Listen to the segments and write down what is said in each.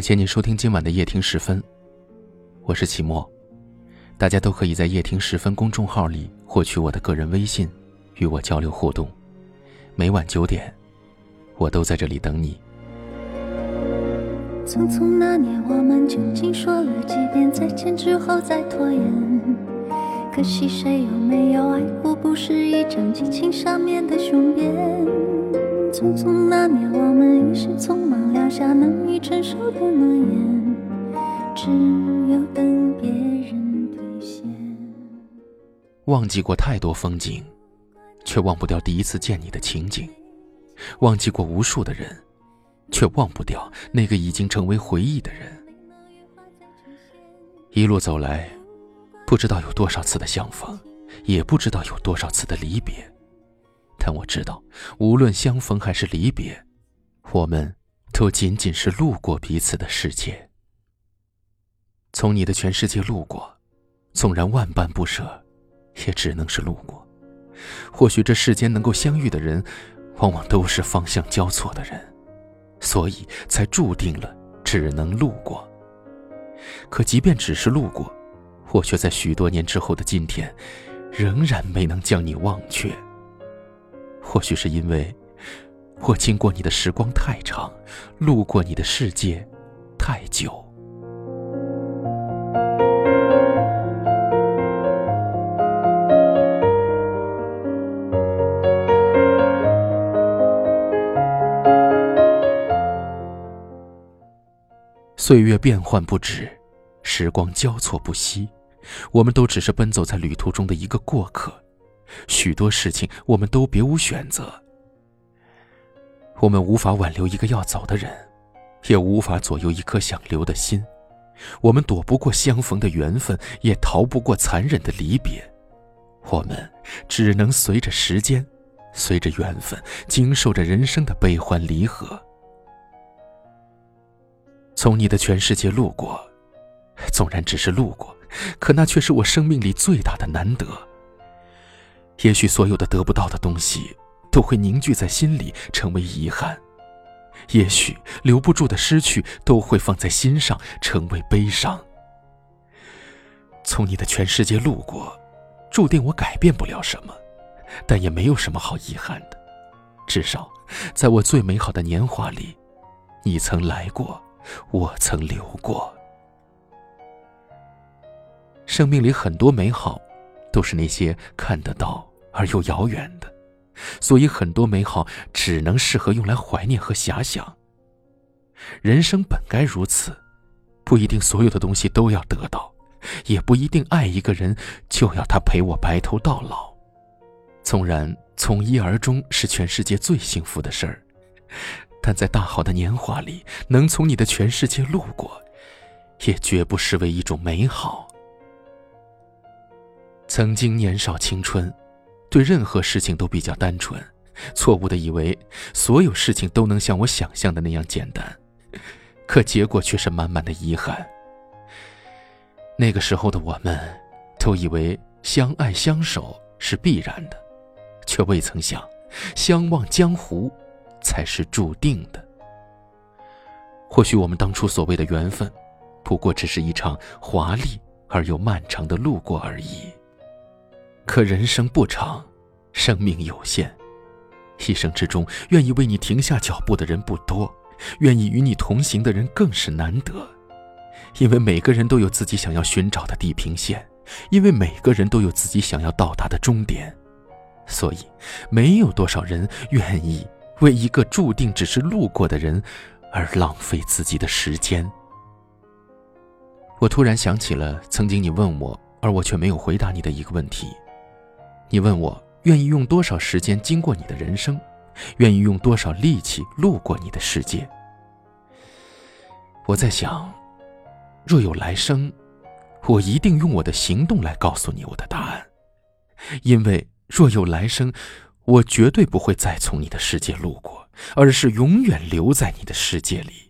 感谢您收听今晚的夜听时分，我是齐墨。大家都可以在夜听时分公众号里获取我的个人微信，与我交流互动。每晚九点，我都在这里等你。匆匆那年，我们究竟说了几遍再见之后再拖延？可惜谁有没有爱过，不是一张激情上面的雄辩。匆匆那年，我们一时匆忙下难以承受的诺言，只有等别人兑现。忘记过太多风景，却忘不掉第一次见你的情景；忘记过无数的人，却忘不掉那个已经成为回忆的人。一路走来，不知道有多少次的相逢，也不知道有多少次的离别。但我知道，无论相逢还是离别，我们都仅仅是路过彼此的世界。从你的全世界路过，纵然万般不舍，也只能是路过。或许这世间能够相遇的人，往往都是方向交错的人，所以才注定了只能路过。可即便只是路过，我却在许多年之后的今天，仍然没能将你忘却。或许是因为，我经过你的时光太长，路过你的世界太久。岁月变幻不止，时光交错不息，我们都只是奔走在旅途中的一个过客。许多事情，我们都别无选择。我们无法挽留一个要走的人，也无法左右一颗想留的心。我们躲不过相逢的缘分，也逃不过残忍的离别。我们只能随着时间，随着缘分，经受着人生的悲欢离合。从你的全世界路过，纵然只是路过，可那却是我生命里最大的难得。也许所有的得不到的东西，都会凝聚在心里，成为遗憾；也许留不住的失去，都会放在心上，成为悲伤。从你的全世界路过，注定我改变不了什么，但也没有什么好遗憾的。至少，在我最美好的年华里，你曾来过，我曾留过。生命里很多美好，都是那些看得到。而又遥远的，所以很多美好只能适合用来怀念和遐想。人生本该如此，不一定所有的东西都要得到，也不一定爱一个人就要他陪我白头到老。纵然从一而终是全世界最幸福的事儿，但在大好的年华里，能从你的全世界路过，也绝不失为一种美好。曾经年少青春。对任何事情都比较单纯，错误的以为所有事情都能像我想象的那样简单，可结果却是满满的遗憾。那个时候的我们，都以为相爱相守是必然的，却未曾想，相忘江湖才是注定的。或许我们当初所谓的缘分，不过只是一场华丽而又漫长的路过而已。可人生不长，生命有限，一生之中愿意为你停下脚步的人不多，愿意与你同行的人更是难得。因为每个人都有自己想要寻找的地平线，因为每个人都有自己想要到达的终点，所以没有多少人愿意为一个注定只是路过的人而浪费自己的时间。我突然想起了曾经你问我，而我却没有回答你的一个问题。你问我愿意用多少时间经过你的人生，愿意用多少力气路过你的世界？我在想，若有来生，我一定用我的行动来告诉你我的答案。因为若有来生，我绝对不会再从你的世界路过，而是永远留在你的世界里。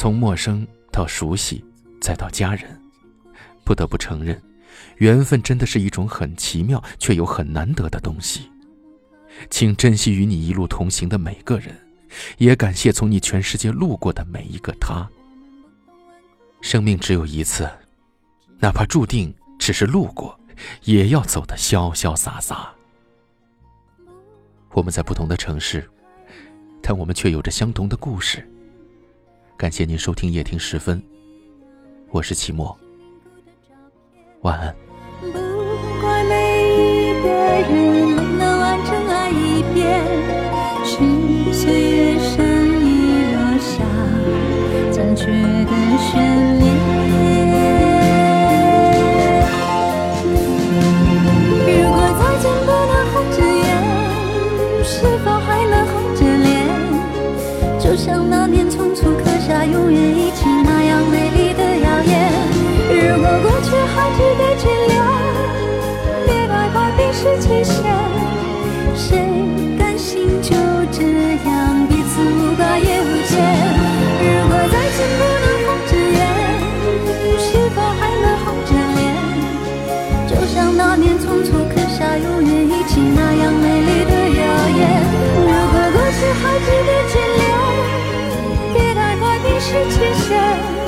从陌生到熟悉，再到家人，不得不承认，缘分真的是一种很奇妙却又很难得的东西。请珍惜与你一路同行的每个人，也感谢从你全世界路过的每一个他。生命只有一次，哪怕注定只是路过，也要走得潇潇洒洒。我们在不同的城市，但我们却有着相同的故事。感谢您收听夜听时分，我是齐墨，晚安。不怪每一个人没能完整爱一遍，是岁月善意落下残缺的悬念。如果再见不能红着眼，是否还能红着脸？就像那年匆促永远一起那样美丽的谣言。如果过去还值得眷恋，别太快冰释前嫌。人。